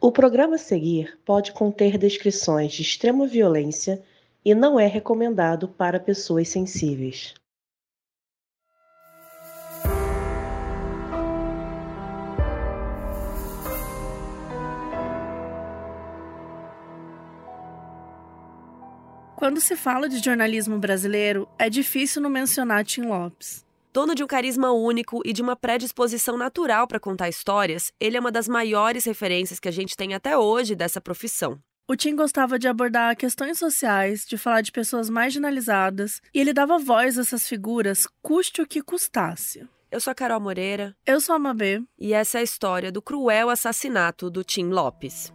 O programa a seguir pode conter descrições de extrema violência e não é recomendado para pessoas sensíveis. Quando se fala de jornalismo brasileiro, é difícil não mencionar Tim Lopes. Dono de um carisma único e de uma predisposição natural para contar histórias, ele é uma das maiores referências que a gente tem até hoje dessa profissão. O Tim gostava de abordar questões sociais, de falar de pessoas marginalizadas, e ele dava voz a essas figuras, custe o que custasse. Eu sou a Carol Moreira. Eu sou a Mabê. E essa é a história do cruel assassinato do Tim Lopes.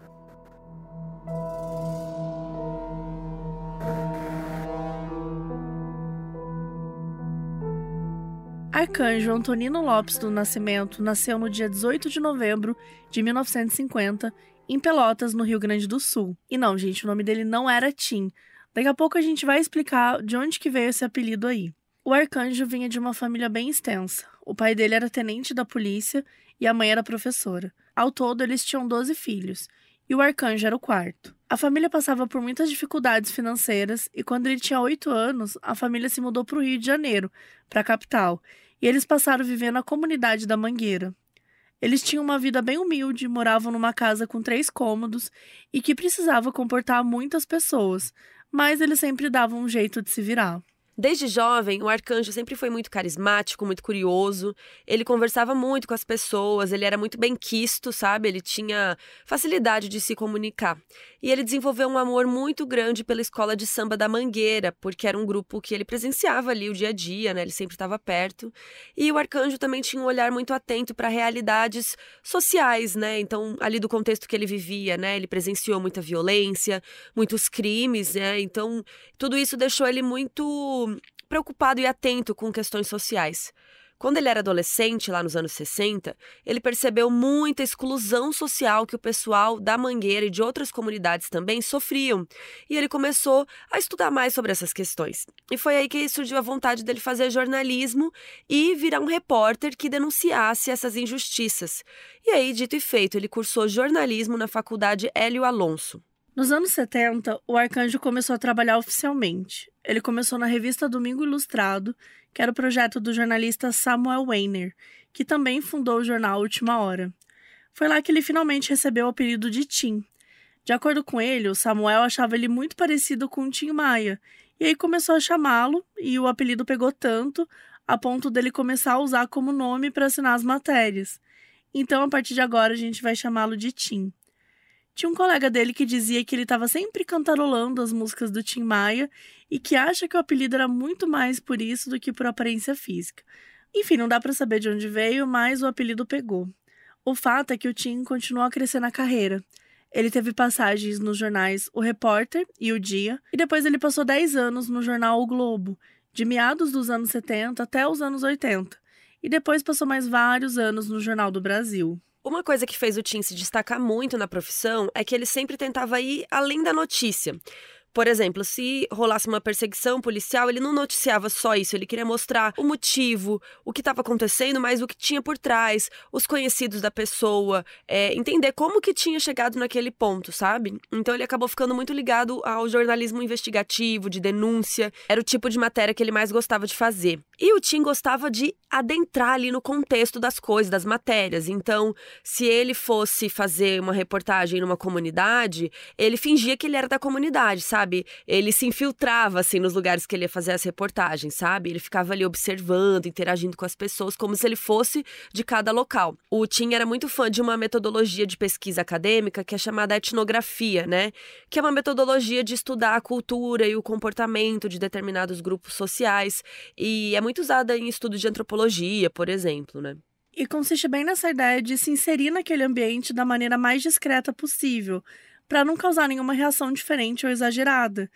Arcanjo Antonino Lopes do Nascimento nasceu no dia 18 de novembro de 1950 em Pelotas, no Rio Grande do Sul. E não, gente, o nome dele não era Tim. Daqui a pouco a gente vai explicar de onde que veio esse apelido aí. O Arcanjo vinha de uma família bem extensa. O pai dele era tenente da polícia e a mãe era professora. Ao todo, eles tinham 12 filhos, e o Arcanjo era o quarto. A família passava por muitas dificuldades financeiras e quando ele tinha 8 anos, a família se mudou para o Rio de Janeiro, para a capital, e eles passaram a viver na comunidade da Mangueira. Eles tinham uma vida bem humilde, moravam numa casa com três cômodos e que precisava comportar muitas pessoas, mas eles sempre davam um jeito de se virar. Desde jovem, o arcanjo sempre foi muito carismático, muito curioso. Ele conversava muito com as pessoas, ele era muito bem quisto, sabe? Ele tinha facilidade de se comunicar. E ele desenvolveu um amor muito grande pela escola de samba da Mangueira, porque era um grupo que ele presenciava ali o dia a dia, né? Ele sempre estava perto. E o arcanjo também tinha um olhar muito atento para realidades sociais, né? Então, ali do contexto que ele vivia, né? Ele presenciou muita violência, muitos crimes, né? Então, tudo isso deixou ele muito preocupado e atento com questões sociais. Quando ele era adolescente, lá nos anos 60, ele percebeu muita exclusão social que o pessoal da Mangueira e de outras comunidades também sofriam. E ele começou a estudar mais sobre essas questões. E foi aí que surgiu a vontade dele fazer jornalismo e virar um repórter que denunciasse essas injustiças. E aí, dito e feito, ele cursou jornalismo na Faculdade Hélio Alonso. Nos anos 70, o Arcanjo começou a trabalhar oficialmente. Ele começou na revista Domingo Ilustrado, que era o projeto do jornalista Samuel Weiner, que também fundou o jornal Última Hora. Foi lá que ele finalmente recebeu o apelido de Tim. De acordo com ele, o Samuel achava ele muito parecido com Tim Maia, e aí começou a chamá-lo, e o apelido pegou tanto a ponto dele começar a usar como nome para assinar as matérias. Então, a partir de agora, a gente vai chamá-lo de Tim. Tinha um colega dele que dizia que ele estava sempre cantarolando as músicas do Tim Maia e que acha que o apelido era muito mais por isso do que por aparência física. Enfim, não dá para saber de onde veio, mas o apelido pegou. O fato é que o Tim continuou a crescer na carreira. Ele teve passagens nos jornais O Repórter e O Dia, e depois ele passou 10 anos no jornal O Globo, de meados dos anos 70 até os anos 80, e depois passou mais vários anos no Jornal do Brasil. Uma coisa que fez o Tim se destacar muito na profissão é que ele sempre tentava ir além da notícia. Por exemplo, se rolasse uma perseguição policial, ele não noticiava só isso, ele queria mostrar o motivo, o que estava acontecendo, mas o que tinha por trás, os conhecidos da pessoa, é, entender como que tinha chegado naquele ponto, sabe? Então ele acabou ficando muito ligado ao jornalismo investigativo, de denúncia, era o tipo de matéria que ele mais gostava de fazer. E o Tim gostava de adentrar ali no contexto das coisas, das matérias. Então, se ele fosse fazer uma reportagem numa comunidade, ele fingia que ele era da comunidade, sabe? Sabe? Ele se infiltrava, assim, nos lugares que ele ia fazer as reportagens, sabe? Ele ficava ali observando, interagindo com as pessoas, como se ele fosse de cada local. O Tim era muito fã de uma metodologia de pesquisa acadêmica que é chamada etnografia, né? Que é uma metodologia de estudar a cultura e o comportamento de determinados grupos sociais. E é muito usada em estudos de antropologia, por exemplo, né? E consiste bem nessa ideia de se inserir naquele ambiente da maneira mais discreta possível, para não causar nenhuma reação diferente ou exagerada.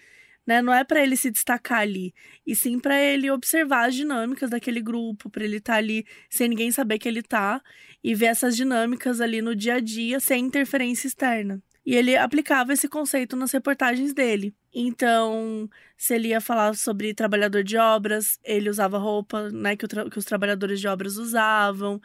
Né? Não é para ele se destacar ali, e sim para ele observar as dinâmicas daquele grupo, para ele estar tá ali sem ninguém saber que ele tá e ver essas dinâmicas ali no dia a dia sem interferência externa. E ele aplicava esse conceito nas reportagens dele. Então, se ele ia falar sobre trabalhador de obras, ele usava roupa né, que, que os trabalhadores de obras usavam,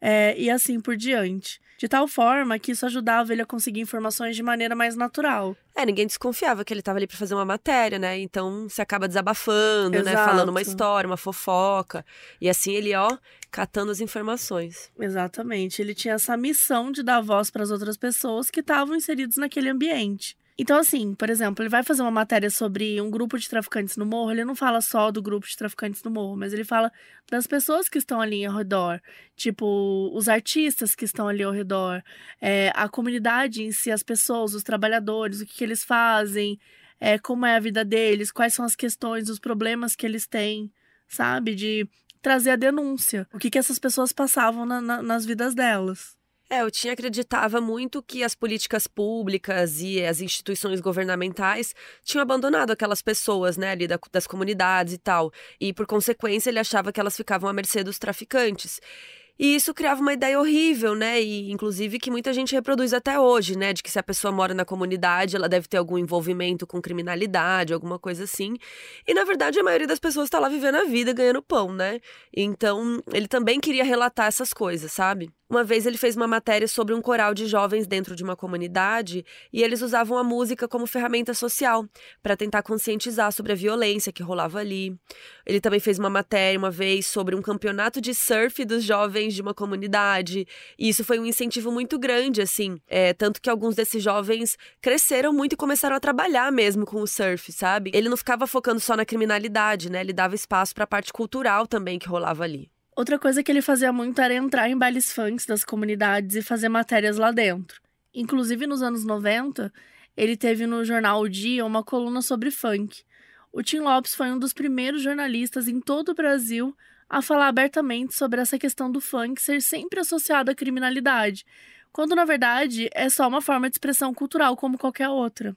é, e assim por diante. de tal forma que isso ajudava ele a conseguir informações de maneira mais natural. É, ninguém desconfiava que ele estava ali para fazer uma matéria, né? Então você acaba desabafando, Exato. né? Falando uma história, uma fofoca. E assim ele, ó, catando as informações. Exatamente. Ele tinha essa missão de dar voz para as outras pessoas que estavam inseridos naquele ambiente. Então, assim, por exemplo, ele vai fazer uma matéria sobre um grupo de traficantes no morro, ele não fala só do grupo de traficantes no morro, mas ele fala das pessoas que estão ali ao redor, tipo, os artistas que estão ali ao redor, é, a comunidade em si, as pessoas, os trabalhadores, o que, que eles fazem, é, como é a vida deles, quais são as questões, os problemas que eles têm, sabe? De trazer a denúncia, o que, que essas pessoas passavam na, na, nas vidas delas. É, o Tim acreditava muito que as políticas públicas e as instituições governamentais tinham abandonado aquelas pessoas, né, ali da, das comunidades e tal. E, por consequência, ele achava que elas ficavam à mercê dos traficantes. E isso criava uma ideia horrível, né? E inclusive que muita gente reproduz até hoje, né? De que se a pessoa mora na comunidade, ela deve ter algum envolvimento com criminalidade, alguma coisa assim. E na verdade a maioria das pessoas está lá vivendo a vida, ganhando pão, né? Então ele também queria relatar essas coisas, sabe? Uma vez ele fez uma matéria sobre um coral de jovens dentro de uma comunidade e eles usavam a música como ferramenta social para tentar conscientizar sobre a violência que rolava ali. Ele também fez uma matéria uma vez sobre um campeonato de surf dos jovens de uma comunidade e isso foi um incentivo muito grande, assim. É, tanto que alguns desses jovens cresceram muito e começaram a trabalhar mesmo com o surf, sabe? Ele não ficava focando só na criminalidade, né? Ele dava espaço para a parte cultural também que rolava ali. Outra coisa que ele fazia muito era entrar em bailes funks das comunidades e fazer matérias lá dentro. Inclusive, nos anos 90, ele teve no jornal O Dia uma coluna sobre funk. O Tim Lopes foi um dos primeiros jornalistas em todo o Brasil a falar abertamente sobre essa questão do funk ser sempre associado à criminalidade, quando na verdade é só uma forma de expressão cultural como qualquer outra.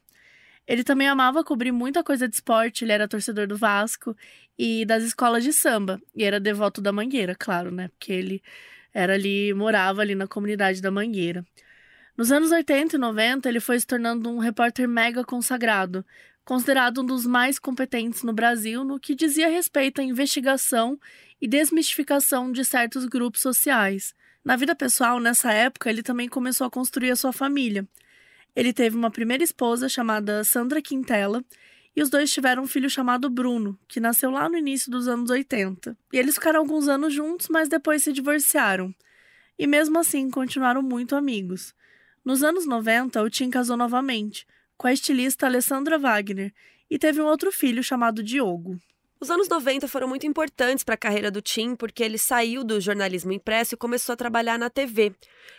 Ele também amava cobrir muita coisa de esporte, ele era torcedor do Vasco e das escolas de samba. E era devoto da Mangueira, claro, né? Porque ele era ali, morava ali na comunidade da Mangueira. Nos anos 80 e 90, ele foi se tornando um repórter mega consagrado, considerado um dos mais competentes no Brasil no que dizia respeito à investigação e desmistificação de certos grupos sociais. Na vida pessoal, nessa época, ele também começou a construir a sua família. Ele teve uma primeira esposa chamada Sandra Quintela e os dois tiveram um filho chamado Bruno, que nasceu lá no início dos anos 80. E eles ficaram alguns anos juntos, mas depois se divorciaram. E mesmo assim continuaram muito amigos. Nos anos 90, o Tim casou novamente, com a estilista Alessandra Wagner, e teve um outro filho chamado Diogo. Os anos 90 foram muito importantes para a carreira do Tim porque ele saiu do jornalismo impresso e começou a trabalhar na TV.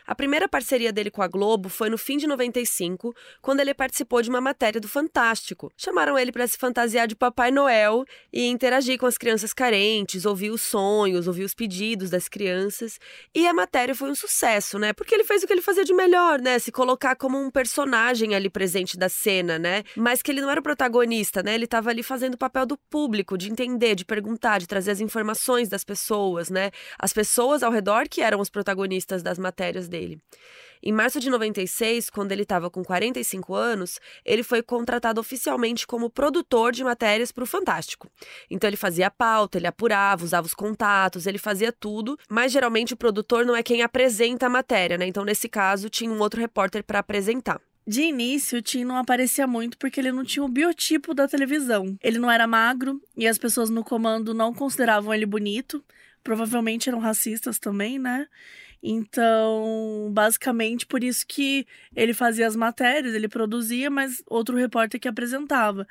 A primeira parceria dele com a Globo foi no fim de 95, quando ele participou de uma matéria do Fantástico. Chamaram ele para se fantasiar de Papai Noel e interagir com as crianças carentes, ouvir os sonhos, ouvir os pedidos das crianças. E a matéria foi um sucesso, né? Porque ele fez o que ele fazia de melhor, né? Se colocar como um personagem ali presente da cena, né? Mas que ele não era o protagonista, né? Ele estava ali fazendo o papel do público, de entender, de perguntar, de trazer as informações das pessoas, né? As pessoas ao redor que eram os protagonistas das matérias dele. Em março de 96, quando ele estava com 45 anos, ele foi contratado oficialmente como produtor de matérias para o Fantástico. Então ele fazia a pauta, ele apurava, usava os contatos, ele fazia tudo, mas geralmente o produtor não é quem apresenta a matéria, né? Então nesse caso tinha um outro repórter para apresentar. De início, o Tim não aparecia muito porque ele não tinha o biotipo da televisão. Ele não era magro e as pessoas no comando não consideravam ele bonito. Provavelmente eram racistas também, né? Então, basicamente, por isso que ele fazia as matérias, ele produzia, mas outro repórter que apresentava.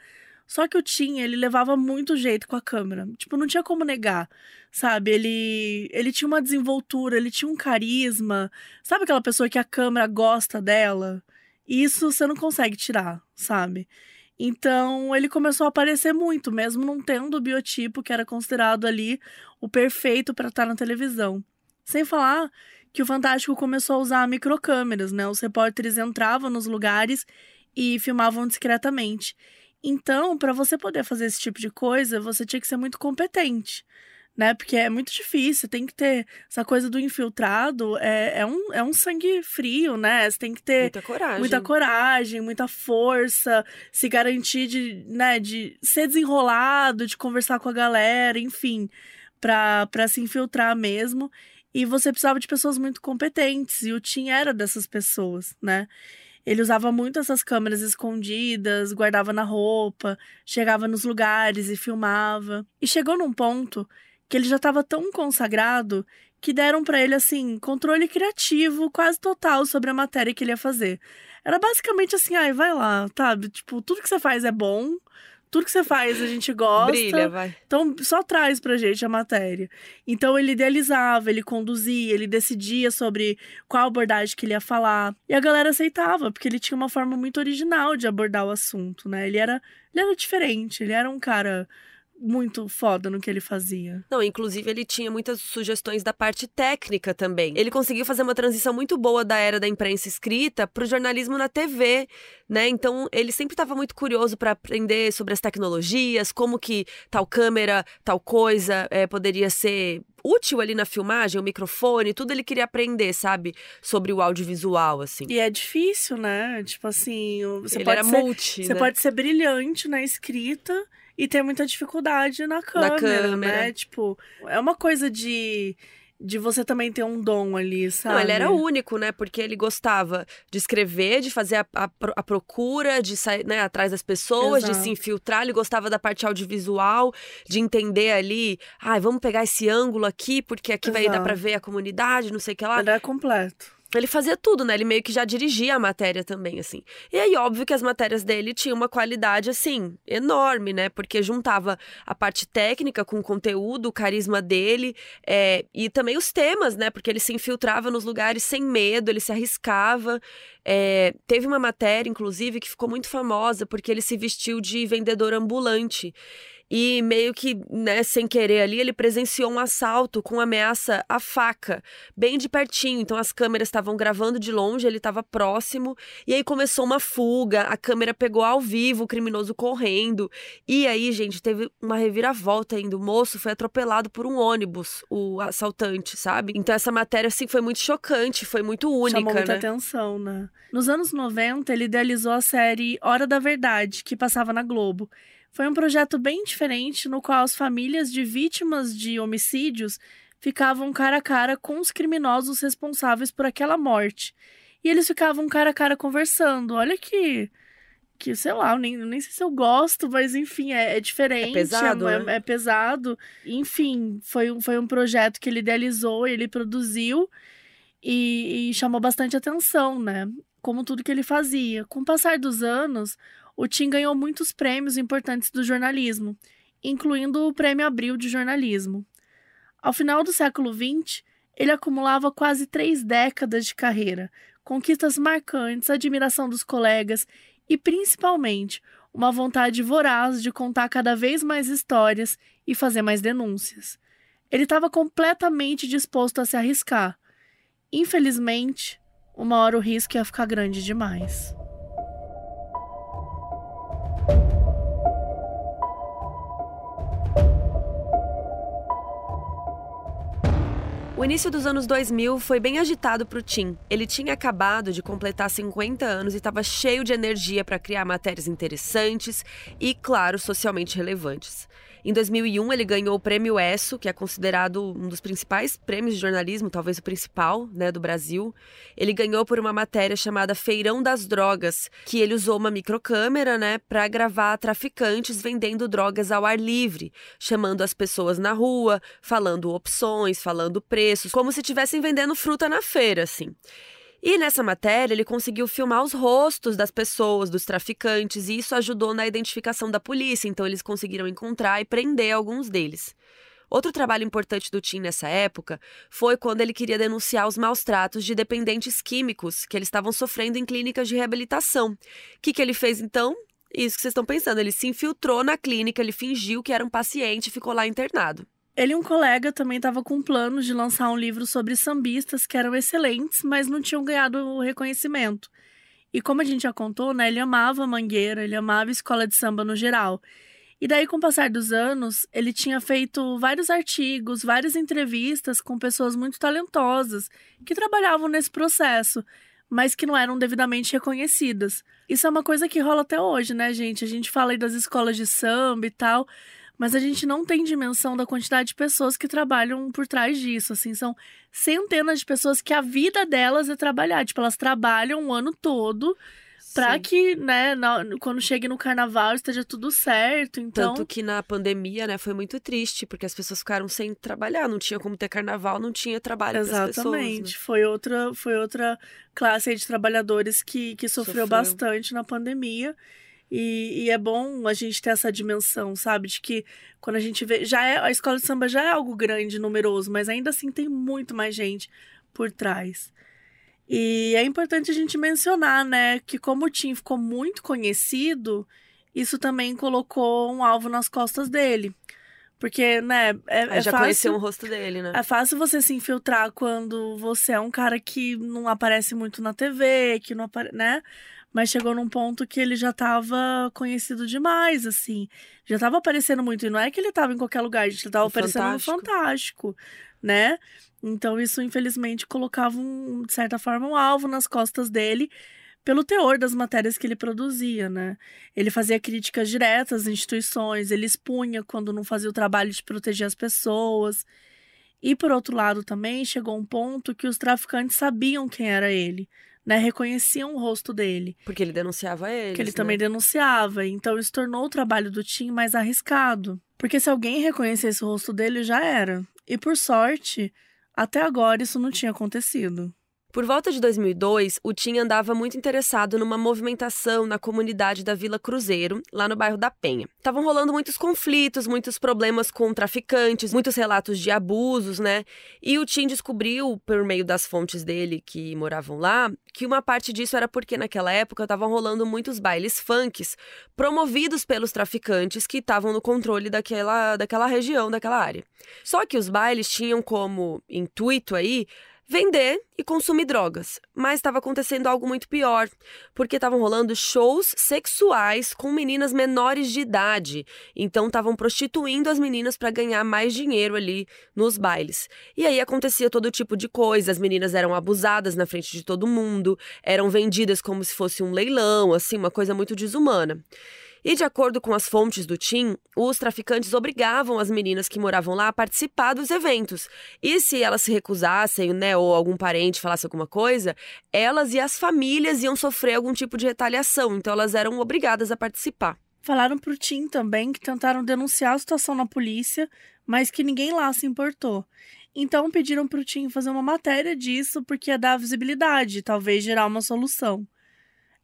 Só que o Tim, ele levava muito jeito com a câmera. Tipo, não tinha como negar, sabe? Ele, ele tinha uma desenvoltura, ele tinha um carisma. Sabe aquela pessoa que a câmera gosta dela? Isso você não consegue tirar, sabe? Então ele começou a aparecer muito, mesmo não tendo o biotipo que era considerado ali o perfeito para estar na televisão. Sem falar que o Fantástico começou a usar microcâmeras, né? Os repórteres entravam nos lugares e filmavam discretamente. Então, para você poder fazer esse tipo de coisa, você tinha que ser muito competente né? Porque é muito difícil, tem que ter essa coisa do infiltrado, é, é, um, é um sangue frio, né? Você tem que ter muita coragem, muita, coragem, muita força, se garantir de, né, de ser desenrolado, de conversar com a galera, enfim, para se infiltrar mesmo. E você precisava de pessoas muito competentes, e o Tim era dessas pessoas, né? Ele usava muito essas câmeras escondidas, guardava na roupa, chegava nos lugares e filmava. E chegou num ponto que ele já estava tão consagrado que deram para ele assim controle criativo quase total sobre a matéria que ele ia fazer. Era basicamente assim, ai, vai lá, sabe? Tipo, tudo que você faz é bom, tudo que você faz a gente gosta. Brilha, vai. Então só traz pra gente a matéria. Então ele idealizava, ele conduzia, ele decidia sobre qual abordagem que ele ia falar. E a galera aceitava, porque ele tinha uma forma muito original de abordar o assunto, né? Ele era, ele era diferente, ele era um cara muito foda no que ele fazia. Não, inclusive ele tinha muitas sugestões da parte técnica também. Ele conseguiu fazer uma transição muito boa da era da imprensa escrita para o jornalismo na TV, né? Então ele sempre estava muito curioso para aprender sobre as tecnologias, como que tal câmera, tal coisa é, poderia ser útil ali na filmagem, o microfone, tudo ele queria aprender, sabe? Sobre o audiovisual, assim. E é difícil, né? Tipo assim, você ele pode era ser, multi, você né? pode ser brilhante na escrita e ter muita dificuldade na câmera, câmera. né? Tipo, é uma coisa de de você também ter um dom ali, sabe? Não, ele era único, né? Porque ele gostava de escrever, de fazer a, a, a procura, de sair né, atrás das pessoas, Exato. de se infiltrar. Ele gostava da parte audiovisual, de entender ali, ai, vamos pegar esse ângulo aqui, porque aqui vai dar Exato. pra ver a comunidade, não sei o que lá. Ele era completo. Ele fazia tudo, né? Ele meio que já dirigia a matéria também, assim. E aí, óbvio que as matérias dele tinham uma qualidade, assim, enorme, né? Porque juntava a parte técnica com o conteúdo, o carisma dele, é, e também os temas, né? Porque ele se infiltrava nos lugares sem medo, ele se arriscava. É, teve uma matéria, inclusive, que ficou muito famosa, porque ele se vestiu de vendedor ambulante. E meio que, né, sem querer ali, ele presenciou um assalto com ameaça à faca, bem de pertinho. Então as câmeras estavam gravando de longe, ele estava próximo. E aí começou uma fuga, a câmera pegou ao vivo o criminoso correndo. E aí, gente, teve uma reviravolta ainda. O moço foi atropelado por um ônibus, o assaltante, sabe? Então essa matéria, assim, foi muito chocante, foi muito única, Chamou muita né? atenção, né? Nos anos 90, ele idealizou a série Hora da Verdade, que passava na Globo. Foi um projeto bem diferente no qual as famílias de vítimas de homicídios ficavam cara a cara com os criminosos responsáveis por aquela morte. E eles ficavam cara a cara conversando. Olha que. Que, sei lá, nem, nem sei se eu gosto, mas enfim, é, é diferente. É pesado, é, né? é pesado. Enfim, foi, um- foi um projeto que ele idealizou, ele produziu e, e chamou bastante atenção, né? Como tudo que ele fazia. Com o passar dos anos, o Tim ganhou muitos prêmios importantes do jornalismo, incluindo o Prêmio Abril de Jornalismo. Ao final do século XX, ele acumulava quase três décadas de carreira, conquistas marcantes, admiração dos colegas e, principalmente, uma vontade voraz de contar cada vez mais histórias e fazer mais denúncias. Ele estava completamente disposto a se arriscar. Infelizmente, uma hora o risco ia ficar grande demais. O início dos anos 2000 foi bem agitado para o Tim. Ele tinha acabado de completar 50 anos e estava cheio de energia para criar matérias interessantes e, claro, socialmente relevantes. Em 2001, ele ganhou o Prêmio ESSO, que é considerado um dos principais prêmios de jornalismo, talvez o principal, né, do Brasil. Ele ganhou por uma matéria chamada Feirão das Drogas, que ele usou uma microcâmera, né, para gravar traficantes vendendo drogas ao ar livre, chamando as pessoas na rua, falando opções, falando preços, como se estivessem vendendo fruta na feira, assim. E nessa matéria, ele conseguiu filmar os rostos das pessoas, dos traficantes, e isso ajudou na identificação da polícia, então eles conseguiram encontrar e prender alguns deles. Outro trabalho importante do Tim nessa época foi quando ele queria denunciar os maus tratos de dependentes químicos que eles estavam sofrendo em clínicas de reabilitação. O que, que ele fez então? Isso que vocês estão pensando, ele se infiltrou na clínica, ele fingiu que era um paciente e ficou lá internado. Ele e um colega também estavam com planos de lançar um livro sobre sambistas que eram excelentes, mas não tinham ganhado o reconhecimento. E como a gente já contou, né, ele amava Mangueira, ele amava escola de samba no geral. E daí, com o passar dos anos, ele tinha feito vários artigos, várias entrevistas com pessoas muito talentosas que trabalhavam nesse processo, mas que não eram devidamente reconhecidas. Isso é uma coisa que rola até hoje, né, gente? A gente fala aí das escolas de samba e tal, mas a gente não tem dimensão da quantidade de pessoas que trabalham por trás disso. Assim, são centenas de pessoas que a vida delas é trabalhar. Tipo, elas trabalham o ano todo para que, né, na, quando chegue no carnaval esteja tudo certo. Então... Tanto que na pandemia, né, foi muito triste, porque as pessoas ficaram sem trabalhar, não tinha como ter carnaval, não tinha trabalho Exatamente. Exatamente. Né? Foi outra foi outra classe de trabalhadores que, que sofreu, sofreu. bastante na pandemia. E, e, é bom a gente ter essa dimensão, sabe? De que quando a gente vê. Já é, a escola de samba já é algo grande, numeroso, mas ainda assim tem muito mais gente por trás. E é importante a gente mencionar, né, que como o Tim ficou muito conhecido, isso também colocou um alvo nas costas dele. Porque, né, é, é já fácil, conheceu o rosto dele, né? É fácil você se infiltrar quando você é um cara que não aparece muito na TV, que não aparece, né? Mas chegou num ponto que ele já estava conhecido demais, assim. Já estava aparecendo muito. E não é que ele estava em qualquer lugar, a gente estava aparecendo Fantástico. no Fantástico, né? Então isso, infelizmente, colocava, um, de certa forma, um alvo nas costas dele pelo teor das matérias que ele produzia, né? Ele fazia críticas diretas às instituições, ele expunha quando não fazia o trabalho de proteger as pessoas. E por outro lado também chegou um ponto que os traficantes sabiam quem era ele né, reconheciam o rosto dele. Porque ele denunciava ele. Que ele né? também denunciava. Então isso tornou o trabalho do Tim mais arriscado. Porque se alguém reconhecesse o rosto dele, já era. E por sorte, até agora isso não tinha acontecido. Por volta de 2002, o Tim andava muito interessado numa movimentação na comunidade da Vila Cruzeiro, lá no bairro da Penha. Estavam rolando muitos conflitos, muitos problemas com traficantes, muitos relatos de abusos, né? E o Tim descobriu, por meio das fontes dele que moravam lá, que uma parte disso era porque naquela época estavam rolando muitos bailes funks promovidos pelos traficantes que estavam no controle daquela, daquela região, daquela área. Só que os bailes tinham como intuito aí vender e consumir drogas. Mas estava acontecendo algo muito pior, porque estavam rolando shows sexuais com meninas menores de idade. Então estavam prostituindo as meninas para ganhar mais dinheiro ali nos bailes. E aí acontecia todo tipo de coisa, as meninas eram abusadas na frente de todo mundo, eram vendidas como se fosse um leilão, assim, uma coisa muito desumana. E de acordo com as fontes do Tim, os traficantes obrigavam as meninas que moravam lá a participar dos eventos. E se elas se recusassem, né, ou algum parente falasse alguma coisa, elas e as famílias iam sofrer algum tipo de retaliação. Então elas eram obrigadas a participar. Falaram pro Tim também que tentaram denunciar a situação na polícia, mas que ninguém lá se importou. Então pediram pro Tim fazer uma matéria disso porque ia dar visibilidade, talvez gerar uma solução.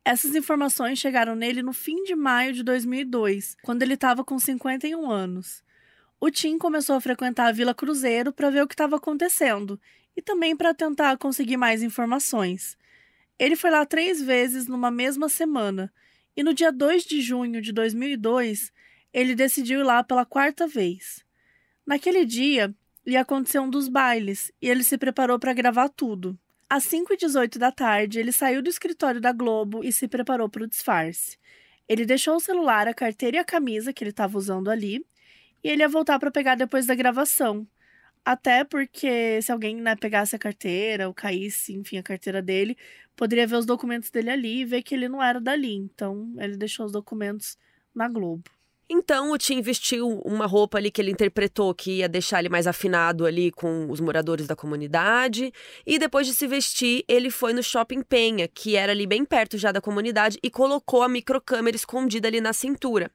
Essas informações chegaram nele no fim de maio de 2002, quando ele estava com 51 anos. O Tim começou a frequentar a Vila Cruzeiro para ver o que estava acontecendo e também para tentar conseguir mais informações. Ele foi lá três vezes numa mesma semana e no dia 2 de junho de 2002 ele decidiu ir lá pela quarta vez. Naquele dia ia acontecer um dos bailes e ele se preparou para gravar tudo. Às 5h18 da tarde, ele saiu do escritório da Globo e se preparou para o disfarce. Ele deixou o celular, a carteira e a camisa que ele estava usando ali, e ele ia voltar para pegar depois da gravação. Até porque se alguém né, pegasse a carteira ou caísse, enfim, a carteira dele, poderia ver os documentos dele ali e ver que ele não era dali. Então, ele deixou os documentos na Globo. Então o Tim vestiu uma roupa ali que ele interpretou que ia deixar ele mais afinado ali com os moradores da comunidade. E depois de se vestir, ele foi no shopping Penha, que era ali bem perto já da comunidade, e colocou a microcâmera escondida ali na cintura.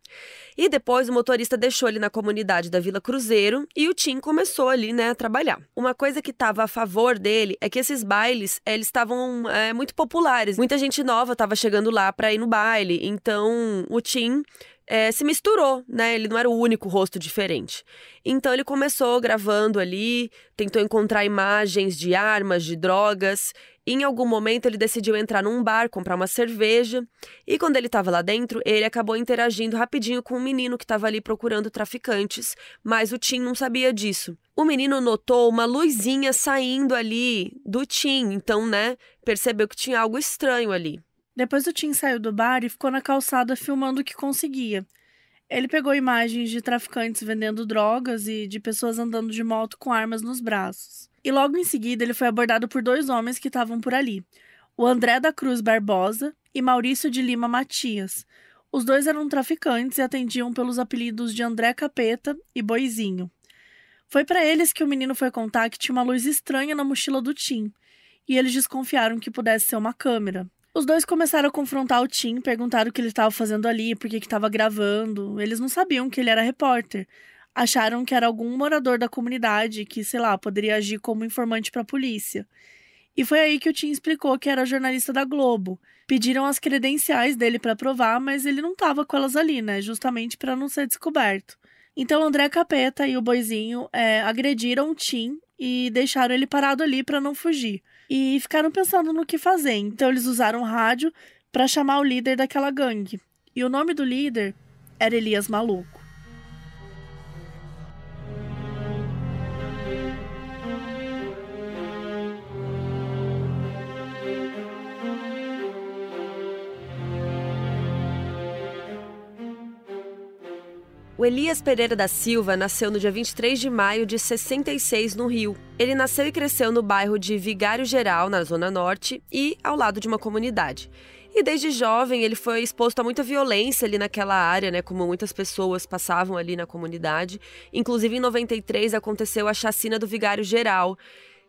E depois o motorista deixou ele na comunidade da Vila Cruzeiro e o Tim começou ali, né, a trabalhar. Uma coisa que estava a favor dele é que esses bailes, eles estavam é, muito populares. Muita gente nova estava chegando lá para ir no baile. Então o Tim é, se misturou, né? Ele não era o único rosto diferente. Então ele começou gravando ali, tentou encontrar imagens de armas, de drogas. Em algum momento ele decidiu entrar num bar, comprar uma cerveja. E quando ele estava lá dentro, ele acabou interagindo rapidinho com um menino que estava ali procurando traficantes, mas o Tim não sabia disso. O menino notou uma luzinha saindo ali do Tim, então, né, percebeu que tinha algo estranho ali. Depois o Tim saiu do bar e ficou na calçada filmando o que conseguia. Ele pegou imagens de traficantes vendendo drogas e de pessoas andando de moto com armas nos braços. E logo em seguida ele foi abordado por dois homens que estavam por ali: o André da Cruz Barbosa e Maurício de Lima Matias. Os dois eram traficantes e atendiam pelos apelidos de André Capeta e Boizinho. Foi para eles que o menino foi contar que tinha uma luz estranha na mochila do Tim, e eles desconfiaram que pudesse ser uma câmera. Os dois começaram a confrontar o Tim, perguntaram o que ele estava fazendo ali, por que estava gravando. Eles não sabiam que ele era repórter. Acharam que era algum morador da comunidade que, sei lá, poderia agir como informante para a polícia. E foi aí que o Tim explicou que era jornalista da Globo. Pediram as credenciais dele para provar, mas ele não estava com elas ali, né? Justamente para não ser descoberto. Então André Capeta e o Boizinho é, agrediram o Tim e deixaram ele parado ali para não fugir e ficaram pensando no que fazer. Então eles usaram rádio para chamar o líder daquela gangue. E o nome do líder era Elias Maluco. O Elias Pereira da Silva nasceu no dia 23 de maio de 66 no Rio. Ele nasceu e cresceu no bairro de Vigário Geral, na Zona Norte, e ao lado de uma comunidade. E desde jovem ele foi exposto a muita violência ali naquela área, né? Como muitas pessoas passavam ali na comunidade. Inclusive em 93 aconteceu a chacina do Vigário Geral,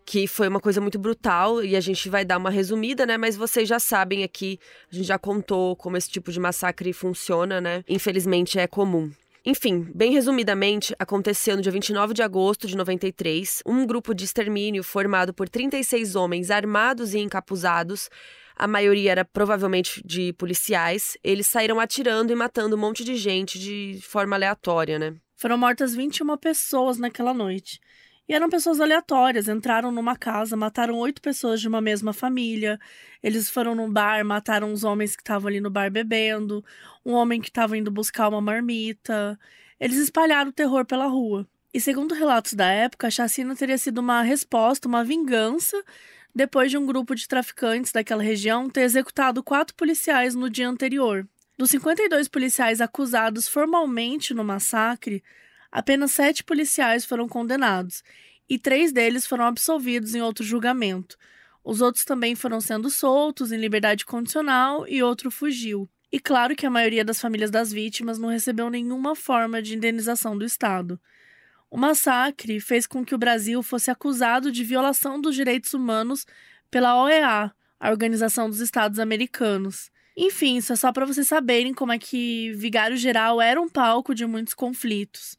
que foi uma coisa muito brutal e a gente vai dar uma resumida, né? Mas vocês já sabem aqui, a gente já contou como esse tipo de massacre funciona, né? Infelizmente é comum. Enfim, bem resumidamente, aconteceu no dia 29 de agosto de 93, um grupo de extermínio formado por 36 homens armados e encapuzados a maioria era provavelmente de policiais, eles saíram atirando e matando um monte de gente de forma aleatória, né? Foram mortas 21 pessoas naquela noite. E eram pessoas aleatórias, entraram numa casa, mataram oito pessoas de uma mesma família. Eles foram num bar, mataram os homens que estavam ali no bar bebendo, um homem que estava indo buscar uma marmita. Eles espalharam o terror pela rua. E segundo relatos da época, a chacina teria sido uma resposta, uma vingança, depois de um grupo de traficantes daquela região ter executado quatro policiais no dia anterior. Dos 52 policiais acusados formalmente no massacre, apenas sete policiais foram condenados e três deles foram absolvidos em outro julgamento. Os outros também foram sendo soltos em liberdade condicional e outro fugiu. E claro que a maioria das famílias das vítimas não recebeu nenhuma forma de indenização do Estado. O massacre fez com que o Brasil fosse acusado de violação dos direitos humanos pela OEA, a Organização dos Estados Americanos. Enfim, isso é só para vocês saberem como é que Vigário Geral era um palco de muitos conflitos.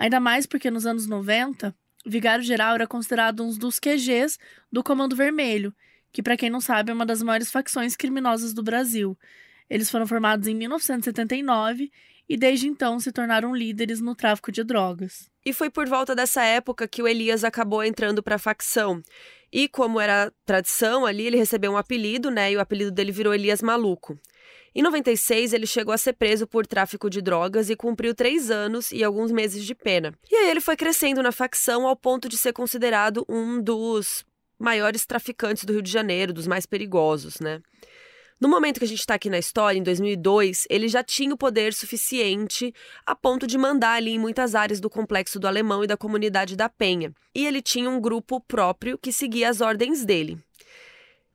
Ainda mais porque nos anos 90, Vigário Geral era considerado um dos QGs do Comando Vermelho, que, para quem não sabe, é uma das maiores facções criminosas do Brasil. Eles foram formados em 1979 e desde então se tornaram líderes no tráfico de drogas. E foi por volta dessa época que o Elias acabou entrando para a facção. E como era tradição ali, ele recebeu um apelido, né? E o apelido dele virou Elias Maluco. Em 96, ele chegou a ser preso por tráfico de drogas e cumpriu três anos e alguns meses de pena. E aí ele foi crescendo na facção ao ponto de ser considerado um dos maiores traficantes do Rio de Janeiro, dos mais perigosos, né? No momento que a gente está aqui na história, em 2002, ele já tinha o poder suficiente a ponto de mandar ali em muitas áreas do complexo do Alemão e da comunidade da Penha. E ele tinha um grupo próprio que seguia as ordens dele.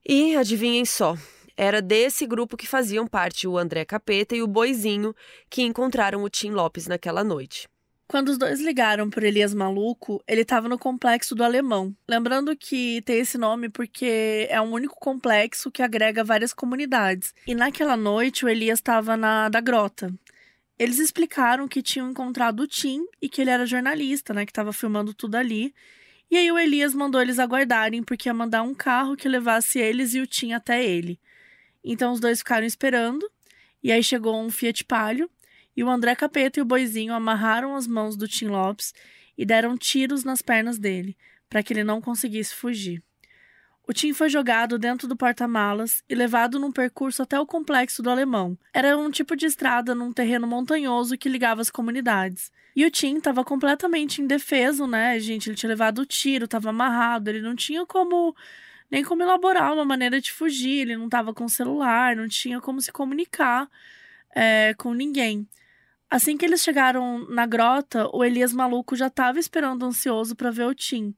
E adivinhem só, era desse grupo que faziam parte o André Capeta e o Boizinho que encontraram o Tim Lopes naquela noite. Quando os dois ligaram por Elias Maluco, ele estava no complexo do Alemão. Lembrando que tem esse nome porque é um único complexo que agrega várias comunidades. E naquela noite o Elias estava na da grota. Eles explicaram que tinham encontrado o Tim e que ele era jornalista, né, que estava filmando tudo ali. E aí o Elias mandou eles aguardarem porque ia mandar um carro que levasse eles e o Tim até ele. Então os dois ficaram esperando, e aí chegou um Fiat Palio, e o André Capeta e o Boizinho amarraram as mãos do Tim Lopes e deram tiros nas pernas dele, para que ele não conseguisse fugir. O Tim foi jogado dentro do porta-malas e levado num percurso até o complexo do Alemão. Era um tipo de estrada num terreno montanhoso que ligava as comunidades. E o Tim estava completamente indefeso, né, gente? Ele tinha levado o tiro, estava amarrado, ele não tinha como nem como elaborar uma maneira de fugir. Ele não estava com celular, não tinha como se comunicar é, com ninguém. Assim que eles chegaram na grota, o Elias maluco já estava esperando ansioso para ver o Tim.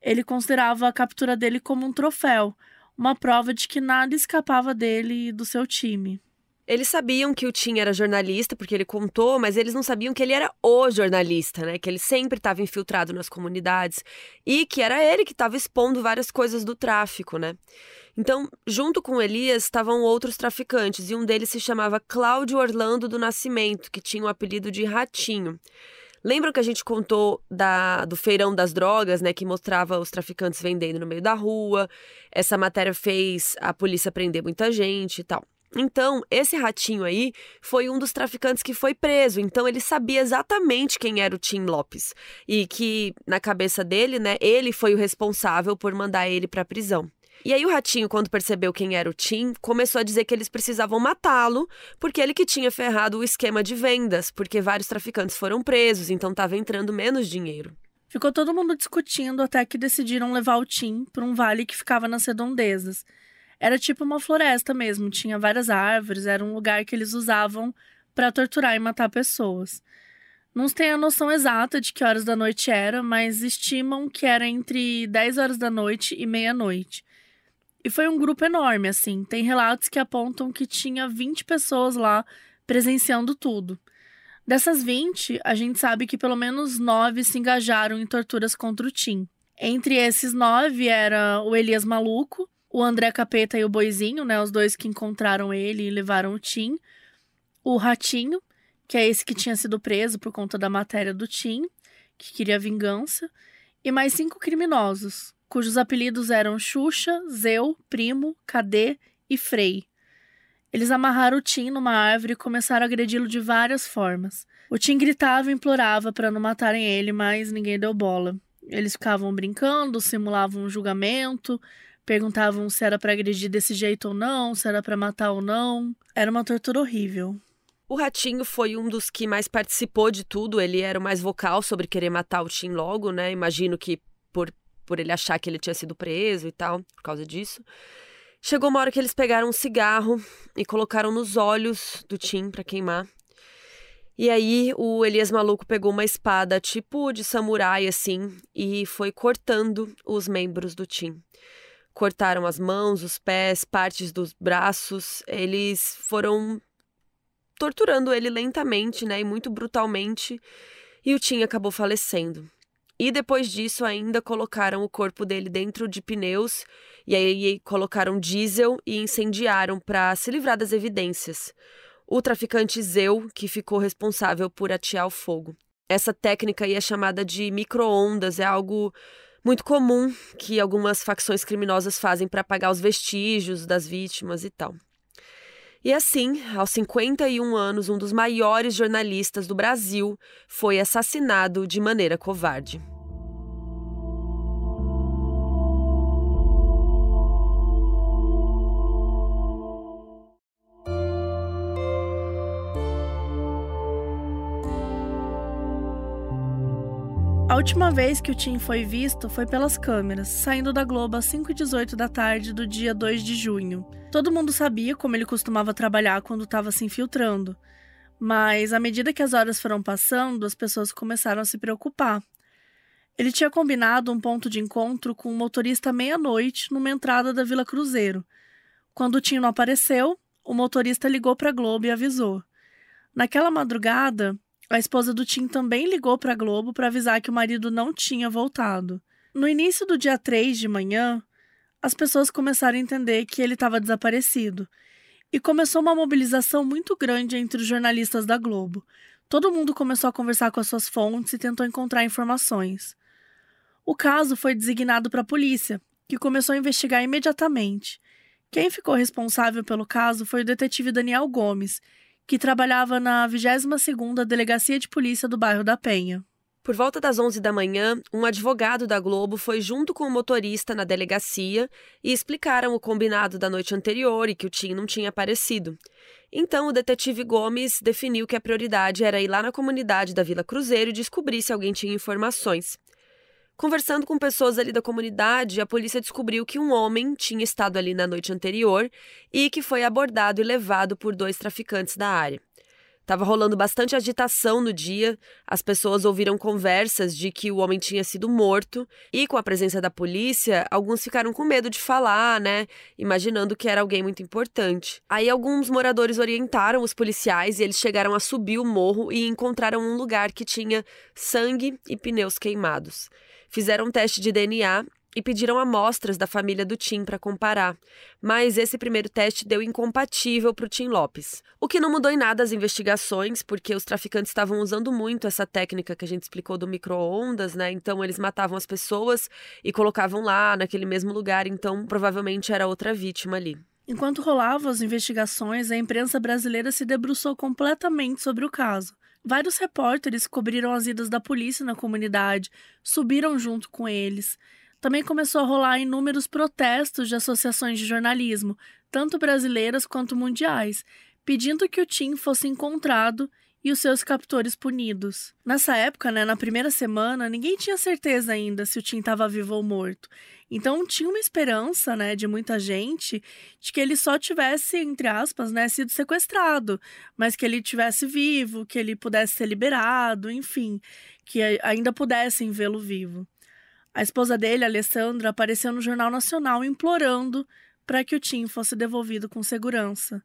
Ele considerava a captura dele como um troféu, uma prova de que nada escapava dele e do seu time. Eles sabiam que o Tim era jornalista, porque ele contou, mas eles não sabiam que ele era o jornalista, né? Que ele sempre estava infiltrado nas comunidades e que era ele que estava expondo várias coisas do tráfico, né? Então, junto com Elias estavam outros traficantes e um deles se chamava Cláudio Orlando do Nascimento, que tinha o apelido de Ratinho. Lembram que a gente contou da, do feirão das drogas, né, que mostrava os traficantes vendendo no meio da rua? Essa matéria fez a polícia prender muita gente e tal. Então, esse ratinho aí foi um dos traficantes que foi preso. Então, ele sabia exatamente quem era o Tim Lopes. E que, na cabeça dele, né, ele foi o responsável por mandar ele para a prisão. E aí o ratinho, quando percebeu quem era o Tim, começou a dizer que eles precisavam matá-lo, porque ele que tinha ferrado o esquema de vendas, porque vários traficantes foram presos, então estava entrando menos dinheiro. Ficou todo mundo discutindo até que decidiram levar o Tim para um vale que ficava nas redondezas. Era tipo uma floresta mesmo, tinha várias árvores, era um lugar que eles usavam para torturar e matar pessoas. Não se tem a noção exata de que horas da noite era, mas estimam que era entre 10 horas da noite e meia-noite. E foi um grupo enorme, assim. Tem relatos que apontam que tinha 20 pessoas lá presenciando tudo. Dessas 20, a gente sabe que pelo menos 9 se engajaram em torturas contra o Tim. Entre esses nove era o Elias Maluco, o André Capeta e o Boizinho, né, os dois que encontraram ele e levaram o Tim, o Ratinho, que é esse que tinha sido preso por conta da matéria do Tim, que queria vingança, e mais cinco criminosos, cujos apelidos eram Xuxa, Zeu, Primo, Cadê e Frei. Eles amarraram o Tim numa árvore e começaram a agredi-lo de várias formas. O Tim gritava e implorava para não matarem ele, mas ninguém deu bola. Eles ficavam brincando, simulavam um julgamento, perguntavam se era para agredir desse jeito ou não, se era para matar ou não. Era uma tortura horrível. O Ratinho foi um dos que mais participou de tudo, ele era o mais vocal sobre querer matar o Tim logo, né? Imagino que por por ele achar que ele tinha sido preso e tal, por causa disso. Chegou uma hora que eles pegaram um cigarro e colocaram nos olhos do Tim para queimar. E aí o Elias Maluco pegou uma espada tipo de samurai assim e foi cortando os membros do Tim. Cortaram as mãos, os pés, partes dos braços. Eles foram torturando ele lentamente, né, e muito brutalmente. E o Tim acabou falecendo. E depois disso, ainda colocaram o corpo dele dentro de pneus e aí colocaram diesel e incendiaram para se livrar das evidências. O traficante Zeu, que ficou responsável por atear o fogo. Essa técnica aí é chamada de microondas, é algo muito comum que algumas facções criminosas fazem para apagar os vestígios das vítimas e tal. E assim, aos 51 anos, um dos maiores jornalistas do Brasil foi assassinado de maneira covarde. A última vez que o Tim foi visto foi pelas câmeras, saindo da Globo às 5h18 da tarde do dia 2 de junho. Todo mundo sabia como ele costumava trabalhar quando estava se infiltrando, mas à medida que as horas foram passando, as pessoas começaram a se preocupar. Ele tinha combinado um ponto de encontro com um motorista meia-noite numa entrada da Vila Cruzeiro. Quando o Tim não apareceu, o motorista ligou para a Globo e avisou. Naquela madrugada, a esposa do Tim também ligou para a Globo para avisar que o marido não tinha voltado. No início do dia 3 de manhã, as pessoas começaram a entender que ele estava desaparecido. E começou uma mobilização muito grande entre os jornalistas da Globo. Todo mundo começou a conversar com as suas fontes e tentou encontrar informações. O caso foi designado para a polícia, que começou a investigar imediatamente. Quem ficou responsável pelo caso foi o detetive Daniel Gomes, que trabalhava na 22ª Delegacia de Polícia do bairro da Penha. Por volta das 11 da manhã, um advogado da Globo foi junto com o motorista na delegacia e explicaram o combinado da noite anterior e que o Tim não tinha aparecido. Então, o detetive Gomes definiu que a prioridade era ir lá na comunidade da Vila Cruzeiro e descobrir se alguém tinha informações. Conversando com pessoas ali da comunidade, a polícia descobriu que um homem tinha estado ali na noite anterior e que foi abordado e levado por dois traficantes da área. Tava rolando bastante agitação no dia, as pessoas ouviram conversas de que o homem tinha sido morto, e com a presença da polícia, alguns ficaram com medo de falar, né? Imaginando que era alguém muito importante. Aí alguns moradores orientaram os policiais e eles chegaram a subir o morro e encontraram um lugar que tinha sangue e pneus queimados. Fizeram um teste de DNA e pediram amostras da família do Tim para comparar, mas esse primeiro teste deu incompatível para o Tim Lopes. O que não mudou em nada as investigações, porque os traficantes estavam usando muito essa técnica que a gente explicou do micro-ondas, né? Então eles matavam as pessoas e colocavam lá naquele mesmo lugar, então provavelmente era outra vítima ali. Enquanto rolavam as investigações, a imprensa brasileira se debruçou completamente sobre o caso. Vários repórteres cobriram as idas da polícia na comunidade, subiram junto com eles também começou a rolar inúmeros protestos de associações de jornalismo, tanto brasileiras quanto mundiais, pedindo que o Tim fosse encontrado e os seus captores punidos. Nessa época, né, na primeira semana, ninguém tinha certeza ainda se o Tim estava vivo ou morto. Então tinha uma esperança, né, de muita gente de que ele só tivesse, entre aspas, né, sido sequestrado, mas que ele tivesse vivo, que ele pudesse ser liberado, enfim, que ainda pudessem vê-lo vivo. A esposa dele, Alessandra, apareceu no Jornal Nacional implorando para que o Tim fosse devolvido com segurança.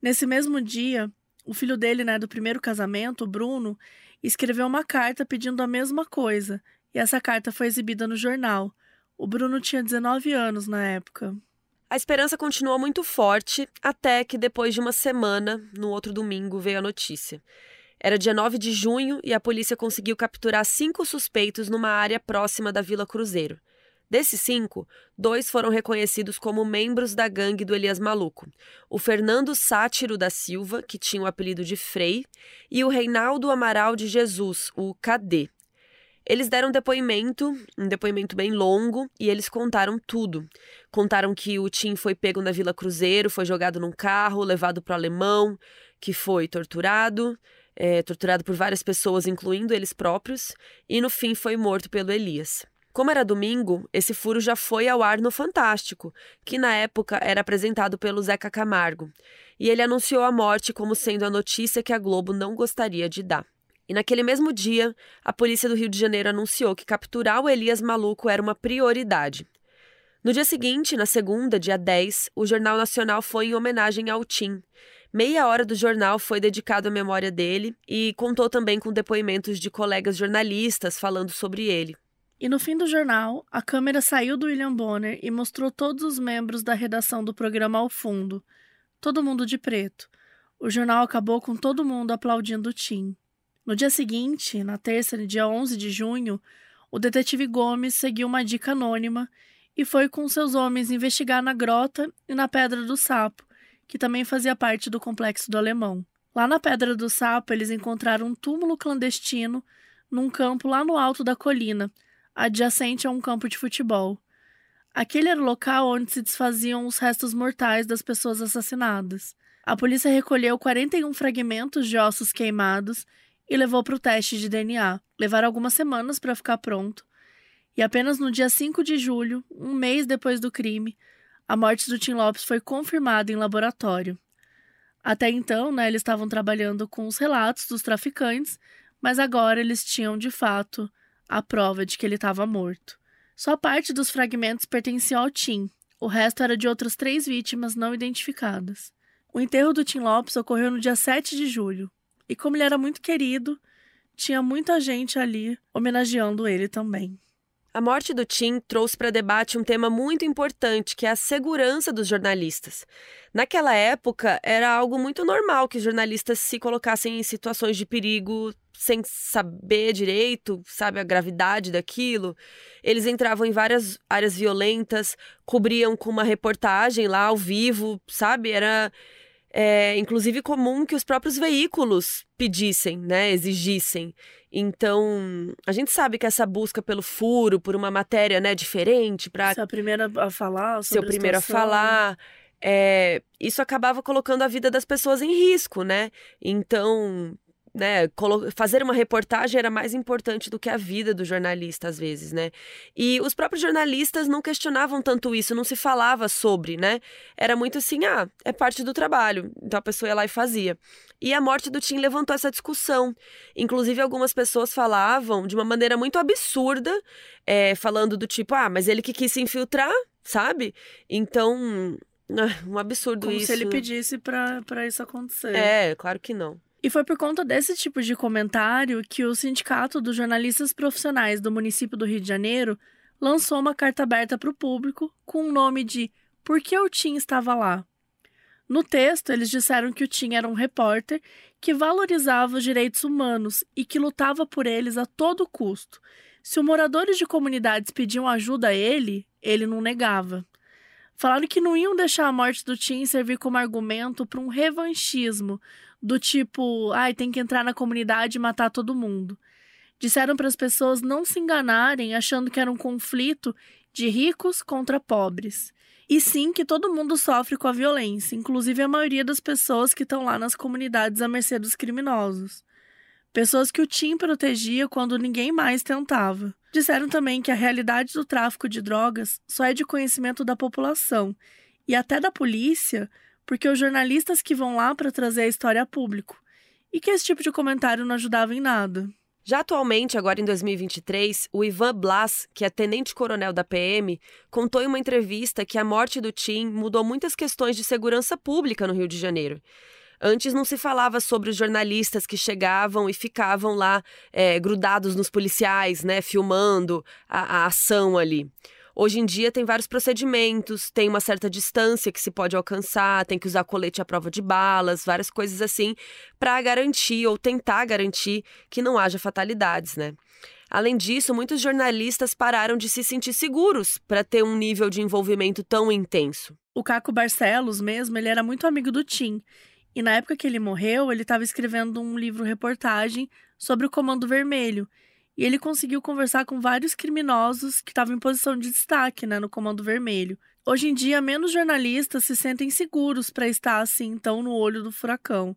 Nesse mesmo dia, o filho dele, né, do primeiro casamento, o Bruno, escreveu uma carta pedindo a mesma coisa, e essa carta foi exibida no jornal. O Bruno tinha 19 anos na época. A esperança continuou muito forte até que, depois de uma semana, no outro domingo, veio a notícia. Era dia 9 de junho e a polícia conseguiu capturar cinco suspeitos numa área próxima da Vila Cruzeiro. Desses cinco, dois foram reconhecidos como membros da gangue do Elias Maluco: o Fernando Sátiro da Silva, que tinha o apelido de Frei, e o Reinaldo Amaral de Jesus, o KD. Eles deram depoimento, um depoimento bem longo, e eles contaram tudo. Contaram que o Tim foi pego na Vila Cruzeiro, foi jogado num carro, levado para o alemão, que foi torturado, é, torturado por várias pessoas, incluindo eles próprios, e no fim foi morto pelo Elias. Como era domingo, esse furo já foi ao ar no Fantástico, que na época era apresentado pelo Zeca Camargo, e ele anunciou a morte como sendo a notícia que a Globo não gostaria de dar. E naquele mesmo dia, a polícia do Rio de Janeiro anunciou que capturar o Elias Maluco era uma prioridade. No dia seguinte, na segunda, dia 10, o Jornal Nacional foi em homenagem ao Tim, Meia hora do jornal foi dedicado à memória dele e contou também com depoimentos de colegas jornalistas falando sobre ele. E no fim do jornal, a câmera saiu do William Bonner e mostrou todos os membros da redação do programa ao fundo, todo mundo de preto. O jornal acabou com todo mundo aplaudindo o Tim. No dia seguinte, na terça, dia 11 de junho, o detetive Gomes seguiu uma dica anônima e foi com seus homens investigar na grota e na Pedra do Sapo, que também fazia parte do complexo do Alemão. Lá na Pedra do Sapo, eles encontraram um túmulo clandestino num campo lá no alto da colina, adjacente a um campo de futebol. Aquele era o local onde se desfaziam os restos mortais das pessoas assassinadas. A polícia recolheu 41 fragmentos de ossos queimados e levou para o teste de DNA. Levaram algumas semanas para ficar pronto. E apenas no dia 5 de julho, um mês depois do crime, a morte do Tim Lopes foi confirmada em laboratório. Até então, né, eles estavam trabalhando com os relatos dos traficantes, mas agora eles tinham de fato a prova de que ele estava morto. Só parte dos fragmentos pertencia ao Tim, o resto era de outras três vítimas não identificadas. O enterro do Tim Lopes ocorreu no dia 7 de julho, e como ele era muito querido, tinha muita gente ali homenageando ele também. A morte do Tim trouxe para debate um tema muito importante, que é a segurança dos jornalistas. Naquela época, era algo muito normal que jornalistas se colocassem em situações de perigo sem saber direito, sabe, a gravidade daquilo. Eles entravam em várias áreas violentas, cobriam com uma reportagem lá ao vivo, sabe? Era é, inclusive comum que os próprios veículos pedissem, né, exigissem. Então, a gente sabe que essa busca pelo furo, por uma matéria, né, diferente, para ser a primeira a falar, ser o primeiro a, a falar, é, isso acabava colocando a vida das pessoas em risco, né? Então, né, fazer uma reportagem era mais importante do que a vida do jornalista, às vezes, né? E os próprios jornalistas não questionavam tanto isso, não se falava sobre, né? Era muito assim, ah, é parte do trabalho. Então a pessoa ia lá e fazia. E a morte do Tim levantou essa discussão. Inclusive, algumas pessoas falavam de uma maneira muito absurda, é, falando do tipo, ah, mas ele que quis se infiltrar, sabe? Então, um absurdo Como isso. se ele pedisse para isso acontecer. É, claro que não. E foi por conta desse tipo de comentário que o Sindicato dos Jornalistas Profissionais do município do Rio de Janeiro lançou uma carta aberta para o público com o nome de Por que o Tim estava lá? No texto, eles disseram que o Tim era um repórter que valorizava os direitos humanos e que lutava por eles a todo custo. Se os moradores de comunidades pediam ajuda a ele, ele não negava. Falaram que não iam deixar a morte do Tim servir como argumento para um revanchismo, do tipo, ai, tem que entrar na comunidade e matar todo mundo. Disseram para as pessoas não se enganarem achando que era um conflito de ricos contra pobres. E sim que todo mundo sofre com a violência, inclusive a maioria das pessoas que estão lá nas comunidades à mercê dos criminosos. Pessoas que o Tim protegia quando ninguém mais tentava. Disseram também que a realidade do tráfico de drogas só é de conhecimento da população e até da polícia, porque os jornalistas que vão lá para trazer a história a público. E que esse tipo de comentário não ajudava em nada. Já atualmente, agora em 2023, o Ivan Blas, que é tenente-coronel da PM, contou em uma entrevista que a morte do Tim mudou muitas questões de segurança pública no Rio de Janeiro. Antes não se falava sobre os jornalistas que chegavam e ficavam lá é, grudados nos policiais, né, filmando a, a ação ali. Hoje em dia tem vários procedimentos, tem uma certa distância que se pode alcançar, tem que usar colete à prova de balas, várias coisas assim, para garantir ou tentar garantir que não haja fatalidades, né? Além disso, muitos jornalistas pararam de se sentir seguros para ter um nível de envolvimento tão intenso. O Caco Barcelos mesmo, ele era muito amigo do Tim. E na época que ele morreu, ele estava escrevendo um livro-reportagem sobre o Comando Vermelho e ele conseguiu conversar com vários criminosos que estavam em posição de destaque né, no Comando Vermelho. Hoje em dia, menos jornalistas se sentem seguros para estar assim então no olho do furacão.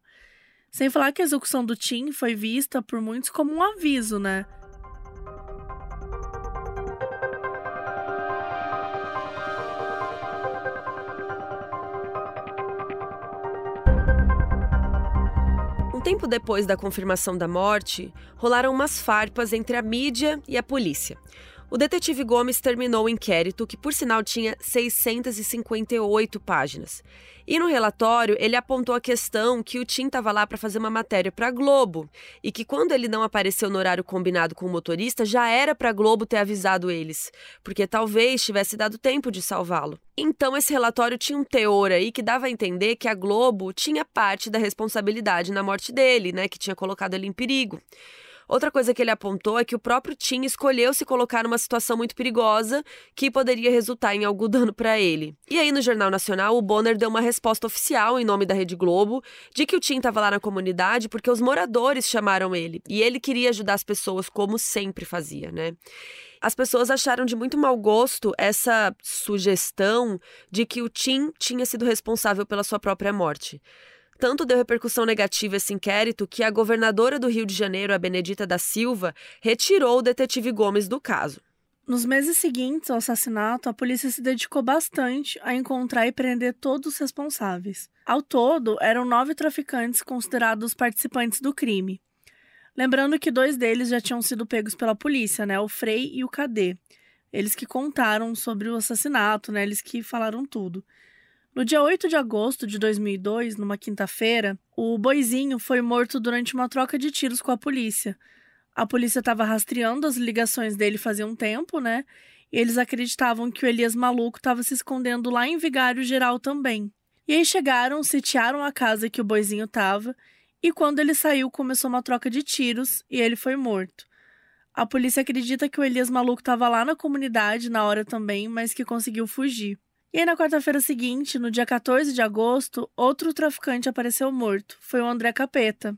Sem falar que a execução do Tim foi vista por muitos como um aviso, né? Tempo depois da confirmação da morte, rolaram umas farpas entre a mídia e a polícia. O detetive Gomes terminou o inquérito, que por sinal tinha 658 páginas. E no relatório, ele apontou a questão que o Tim estava lá para fazer uma matéria para a Globo e que quando ele não apareceu no horário combinado com o motorista, já era para a Globo ter avisado eles, porque talvez tivesse dado tempo de salvá-lo. Então esse relatório tinha um teor aí que dava a entender que a Globo tinha parte da responsabilidade na morte dele, né, que tinha colocado ele em perigo. Outra coisa que ele apontou é que o próprio Tim escolheu se colocar numa situação muito perigosa que poderia resultar em algum dano para ele. E aí, no Jornal Nacional, o Bonner deu uma resposta oficial em nome da Rede Globo de que o Tim estava lá na comunidade porque os moradores chamaram ele e ele queria ajudar as pessoas como sempre fazia, né? As pessoas acharam de muito mau gosto essa sugestão de que o Tim tinha sido responsável pela sua própria morte. Tanto deu repercussão negativa esse inquérito que a governadora do Rio de Janeiro, a Benedita da Silva, retirou o detetive Gomes do caso. Nos meses seguintes ao assassinato, a polícia se dedicou bastante a encontrar e prender todos os responsáveis. Ao todo, eram nove traficantes considerados participantes do crime. Lembrando que dois deles já tinham sido pegos pela polícia, né? O Frei e o Cadê. Eles que contaram sobre o assassinato, né? Eles que falaram tudo. No dia 8 de agosto de 2002, numa quinta-feira, o Boizinho foi morto durante uma troca de tiros com a polícia. A polícia estava rastreando as ligações dele fazia um tempo, né? E eles acreditavam que o Elias Maluco estava se escondendo lá em Vigário Geral também. E aí chegaram, sitiaram a casa que o Boizinho estava, e quando ele saiu, começou uma troca de tiros e ele foi morto. A polícia acredita que o Elias Maluco estava lá na comunidade na hora também, mas que conseguiu fugir. E aí, na quarta-feira seguinte, no dia 14 de agosto, outro traficante apareceu morto. Foi o André Capeta,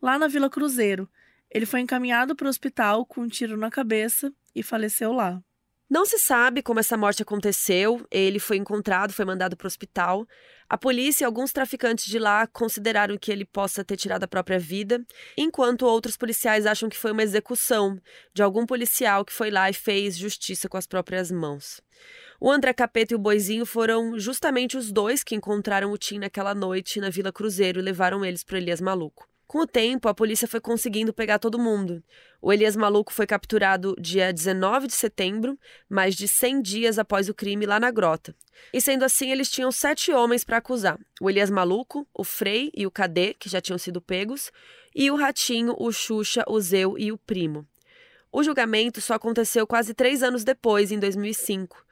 lá na Vila Cruzeiro. Ele foi encaminhado para o hospital com um tiro na cabeça e faleceu lá. Não se sabe como essa morte aconteceu. Ele foi encontrado, foi mandado para o hospital. A polícia e alguns traficantes de lá consideraram que ele possa ter tirado a própria vida, enquanto outros policiais acham que foi uma execução de algum policial que foi lá e fez justiça com as próprias mãos. O André Capeta e o Boizinho foram justamente os dois que encontraram o Tim naquela noite na Vila Cruzeiro e levaram eles para Elias Maluco. Com o tempo, a polícia foi conseguindo pegar todo mundo. O Elias Maluco foi capturado dia 19 de setembro, mais de 100 dias após o crime lá na grota. E sendo assim, eles tinham sete homens para acusar: o Elias Maluco, o Frei e o Cadê, que já tinham sido pegos, e o Ratinho, o Xuxa, o Zeu e o Primo. O julgamento só aconteceu quase três anos depois, em 2005.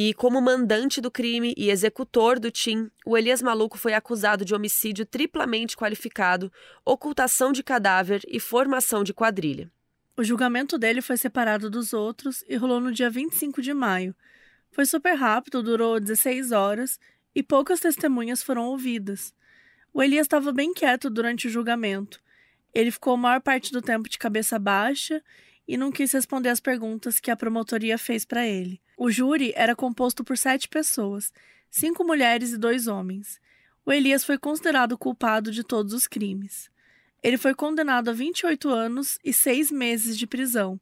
E como mandante do crime e executor do Tim, o Elias Maluco foi acusado de homicídio triplamente qualificado, ocultação de cadáver e formação de quadrilha. O julgamento dele foi separado dos outros e rolou no dia 25 de maio. Foi super rápido, durou 16 horas e poucas testemunhas foram ouvidas. O Elias estava bem quieto durante o julgamento. Ele ficou a maior parte do tempo de cabeça baixa e não quis responder as perguntas que a promotoria fez para ele. O júri era composto por sete pessoas, cinco mulheres e dois homens. O Elias foi considerado culpado de todos os crimes. Ele foi condenado a 28 anos e seis meses de prisão,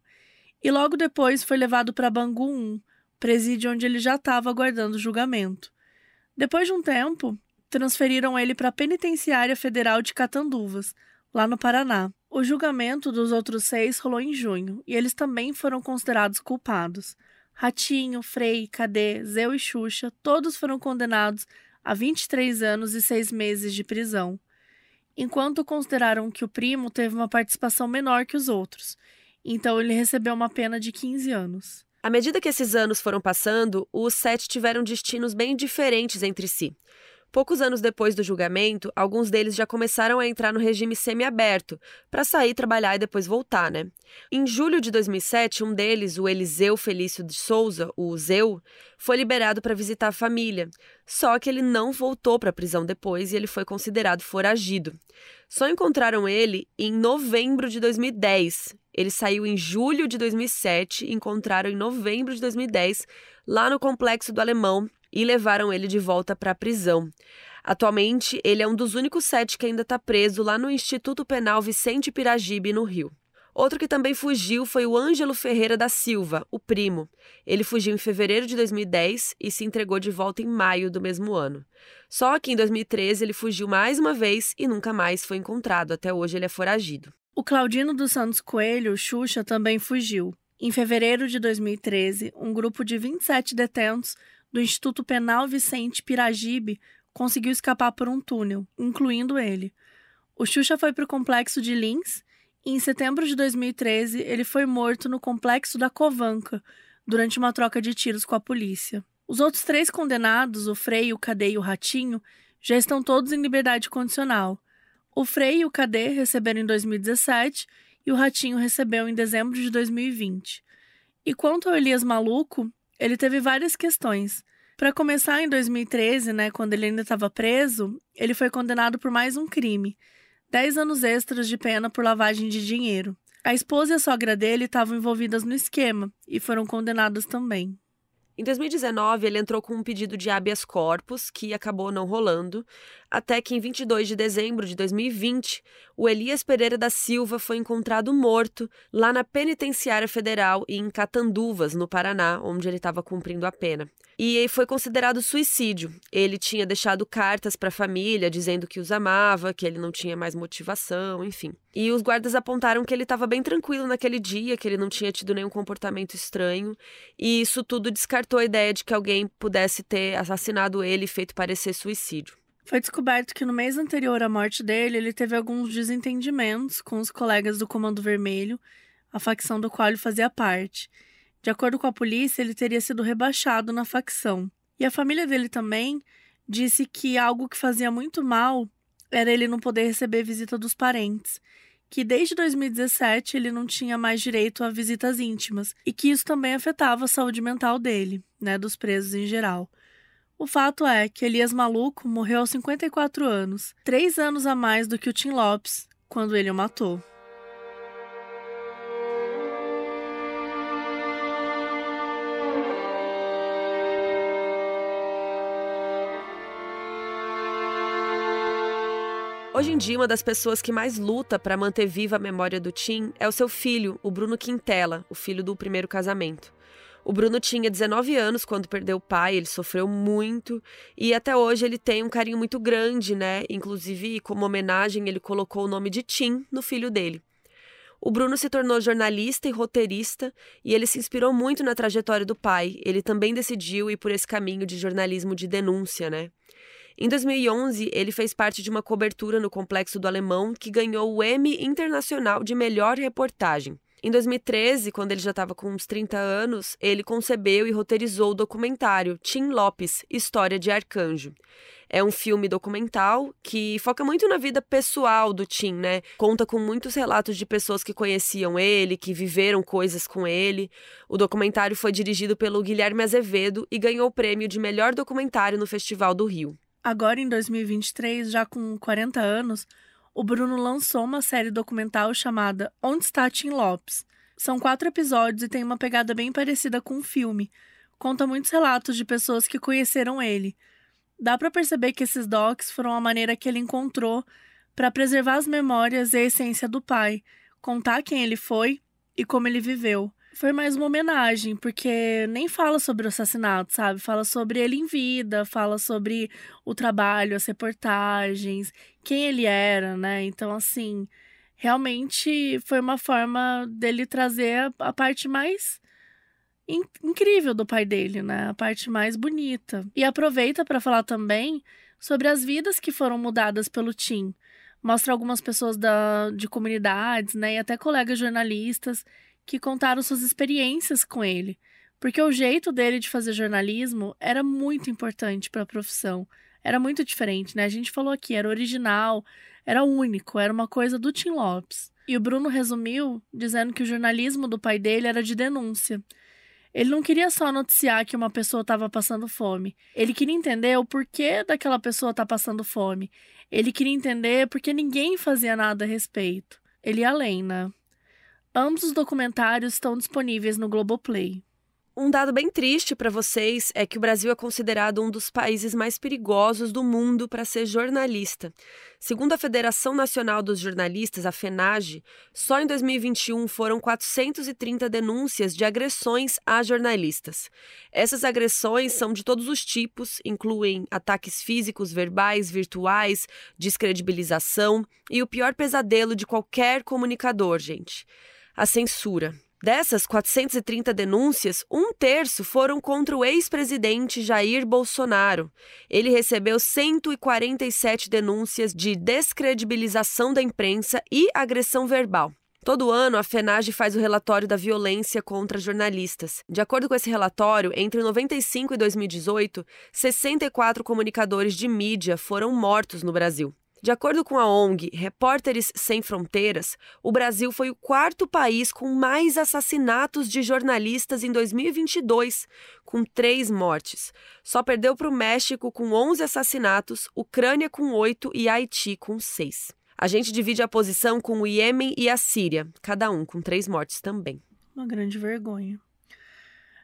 e logo depois foi levado para Bangu 1, presídio onde ele já estava aguardando julgamento. Depois de um tempo, transferiram ele para a Penitenciária Federal de Catanduvas, lá no Paraná. O julgamento dos outros seis rolou em junho e eles também foram considerados culpados. Ratinho, Frei, Cadê, Zeu e Xuxa, todos foram condenados a 23 anos e 6 meses de prisão, enquanto consideraram que o primo teve uma participação menor que os outros, então ele recebeu uma pena de 15 anos. À medida que esses anos foram passando, os sete tiveram destinos bem diferentes entre si. Poucos anos depois do julgamento, alguns deles já começaram a entrar no regime semiaberto, para sair, trabalhar e depois voltar, né? Em julho de 2007, um deles, o Eliseu Felício de Souza, o Zeu, foi liberado para visitar a família. Só que ele não voltou para a prisão depois e ele foi considerado foragido. Só encontraram ele em novembro de 2010. Ele saiu em julho de 2007 e encontraram em novembro de 2010 lá no complexo do Alemão, e levaram ele de volta para a prisão. Atualmente, ele é um dos únicos sete que ainda está preso lá no Instituto Penal Vicente Piragibe, no Rio. Outro que também fugiu foi o Ângelo Ferreira da Silva, o primo. Ele fugiu em fevereiro de 2010 e se entregou de volta em maio do mesmo ano. Só que em 2013 ele fugiu mais uma vez e nunca mais foi encontrado. Até hoje ele é foragido. O Claudino dos Santos Coelho, Xuxa, também fugiu. Em fevereiro de 2013, um grupo de 27 detentos do Instituto Penal Vicente Piragibe conseguiu escapar por um túnel, incluindo ele. O Xuxa foi para o complexo de Lins e, em setembro de 2013, ele foi morto no complexo da Covanca durante uma troca de tiros com a polícia. Os outros três condenados, o Frei, o Cadê e o Ratinho, já estão todos em liberdade condicional. O Frei e o Cadê receberam em 2017 e o Ratinho recebeu em dezembro de 2020. E quanto ao Elias Maluco, ele teve várias questões. Para começar, em 2013, né, quando ele ainda estava preso, ele foi condenado por mais um crime: 10 anos extras de pena por lavagem de dinheiro. A esposa e a sogra dele estavam envolvidas no esquema e foram condenadas também. Em 2019, ele entrou com um pedido de habeas corpus, que acabou não rolando, até que em 22 de dezembro de 2020, o Elias Pereira da Silva foi encontrado morto lá na Penitenciária Federal em Catanduvas, no Paraná, onde ele estava cumprindo a pena e foi considerado suicídio. Ele tinha deixado cartas para a família dizendo que os amava, que ele não tinha mais motivação, enfim. E os guardas apontaram que ele estava bem tranquilo naquele dia, que ele não tinha tido nenhum comportamento estranho, e isso tudo descartou a ideia de que alguém pudesse ter assassinado ele e feito parecer suicídio. Foi descoberto que no mês anterior à morte dele, ele teve alguns desentendimentos com os colegas do Comando Vermelho, a facção do qual ele fazia parte. De acordo com a polícia, ele teria sido rebaixado na facção. E a família dele também disse que algo que fazia muito mal era ele não poder receber visita dos parentes, que desde 2017 ele não tinha mais direito a visitas íntimas e que isso também afetava a saúde mental dele, né, dos presos em geral. O fato é que Elias Maluco morreu aos 54 anos, três anos a mais do que o Tim Lopes, quando ele o matou. Hoje em dia, uma das pessoas que mais luta para manter viva a memória do Tim é o seu filho, o Bruno Quintela, o filho do primeiro casamento. O Bruno tinha 19 anos quando perdeu o pai, ele sofreu muito e até hoje ele tem um carinho muito grande, né? Inclusive, como homenagem, ele colocou o nome de Tim no filho dele. O Bruno se tornou jornalista e roteirista e ele se inspirou muito na trajetória do pai. Ele também decidiu ir por esse caminho de jornalismo de denúncia, né? Em 2011, ele fez parte de uma cobertura no Complexo do Alemão que ganhou o Emmy Internacional de Melhor Reportagem. Em 2013, quando ele já estava com uns 30 anos, ele concebeu e roteirizou o documentário Tim Lopes História de Arcanjo. É um filme documental que foca muito na vida pessoal do Tim, né? Conta com muitos relatos de pessoas que conheciam ele, que viveram coisas com ele. O documentário foi dirigido pelo Guilherme Azevedo e ganhou o prêmio de melhor documentário no Festival do Rio. Agora, em 2023, já com 40 anos, o Bruno lançou uma série documental chamada Onde está Tim Lopes? São quatro episódios e tem uma pegada bem parecida com um filme. Conta muitos relatos de pessoas que conheceram ele. Dá para perceber que esses docs foram a maneira que ele encontrou para preservar as memórias e a essência do pai, contar quem ele foi e como ele viveu foi mais uma homenagem, porque nem fala sobre o assassinato, sabe? Fala sobre ele em vida, fala sobre o trabalho, as reportagens, quem ele era, né? Então, assim, realmente foi uma forma dele trazer a, a parte mais in incrível do pai dele, né? A parte mais bonita. E aproveita para falar também sobre as vidas que foram mudadas pelo Tim. Mostra algumas pessoas da, de comunidades, né? E até colegas jornalistas que contaram suas experiências com ele, porque o jeito dele de fazer jornalismo era muito importante para a profissão. Era muito diferente, né? A gente falou aqui, era original, era único, era uma coisa do Tim Lopes. E o Bruno resumiu dizendo que o jornalismo do pai dele era de denúncia. Ele não queria só noticiar que uma pessoa estava passando fome. Ele queria entender o porquê daquela pessoa estar tá passando fome. Ele queria entender porque ninguém fazia nada a respeito. Ele ia além, né? Ambos os documentários estão disponíveis no Globoplay. Um dado bem triste para vocês é que o Brasil é considerado um dos países mais perigosos do mundo para ser jornalista. Segundo a Federação Nacional dos Jornalistas, a FENAGE, só em 2021 foram 430 denúncias de agressões a jornalistas. Essas agressões são de todos os tipos, incluem ataques físicos, verbais, virtuais, descredibilização e o pior pesadelo de qualquer comunicador, gente a censura. Dessas 430 denúncias, um terço foram contra o ex-presidente Jair Bolsonaro. Ele recebeu 147 denúncias de descredibilização da imprensa e agressão verbal. Todo ano, a FENAGE faz o relatório da violência contra jornalistas. De acordo com esse relatório, entre 95 e 2018, 64 comunicadores de mídia foram mortos no Brasil. De acordo com a ONG Repórteres Sem Fronteiras, o Brasil foi o quarto país com mais assassinatos de jornalistas em 2022, com três mortes. Só perdeu para o México com 11 assassinatos, Ucrânia com oito e Haiti com seis. A gente divide a posição com o Iêmen e a Síria, cada um com três mortes também. Uma grande vergonha.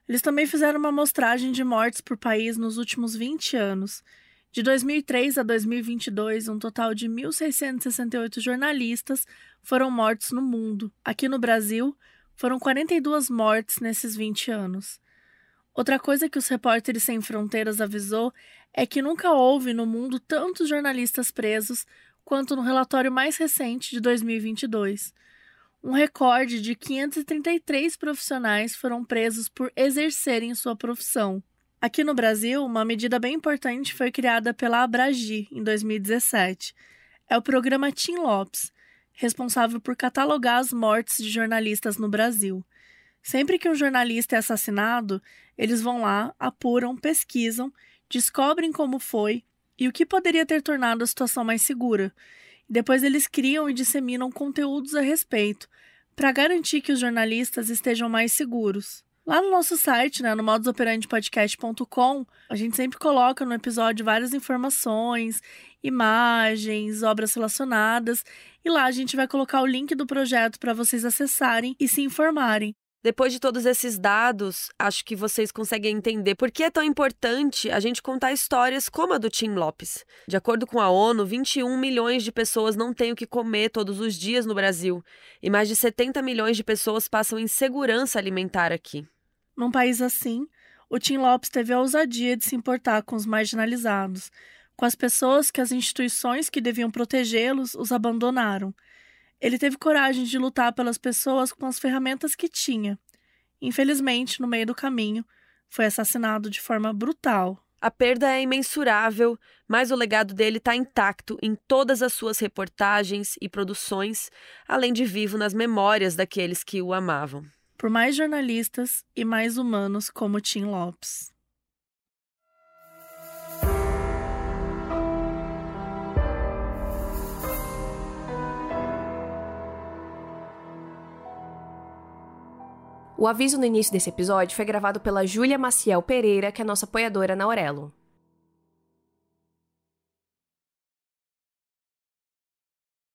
Eles também fizeram uma amostragem de mortes por país nos últimos 20 anos de 2003 a 2022, um total de 1.668 jornalistas foram mortos no mundo. Aqui no Brasil, foram 42 mortes nesses 20 anos. Outra coisa que os Repórteres Sem Fronteiras avisou é que nunca houve no mundo tantos jornalistas presos quanto no relatório mais recente de 2022. Um recorde de 533 profissionais foram presos por exercerem sua profissão. Aqui no Brasil, uma medida bem importante foi criada pela Abragi em 2017. É o programa Tim Lopes, responsável por catalogar as mortes de jornalistas no Brasil. Sempre que um jornalista é assassinado, eles vão lá, apuram, pesquisam, descobrem como foi e o que poderia ter tornado a situação mais segura. Depois eles criam e disseminam conteúdos a respeito, para garantir que os jornalistas estejam mais seguros. Lá no nosso site, né, no modusoperandipodcast.com, a gente sempre coloca no episódio várias informações, imagens, obras relacionadas, e lá a gente vai colocar o link do projeto para vocês acessarem e se informarem. Depois de todos esses dados, acho que vocês conseguem entender por que é tão importante a gente contar histórias como a do Tim Lopes. De acordo com a ONU, 21 milhões de pessoas não têm o que comer todos os dias no Brasil e mais de 70 milhões de pessoas passam insegurança alimentar aqui. Num país assim, o Tim Lopes teve a ousadia de se importar com os marginalizados, com as pessoas que as instituições que deviam protegê-los os abandonaram ele teve coragem de lutar pelas pessoas com as ferramentas que tinha. Infelizmente, no meio do caminho, foi assassinado de forma brutal. A perda é imensurável, mas o legado dele está intacto em todas as suas reportagens e produções, além de vivo nas memórias daqueles que o amavam. Por mais jornalistas e mais humanos como Tim Lopes. O aviso no início desse episódio foi gravado pela Júlia Maciel Pereira, que é nossa apoiadora na Aurelo.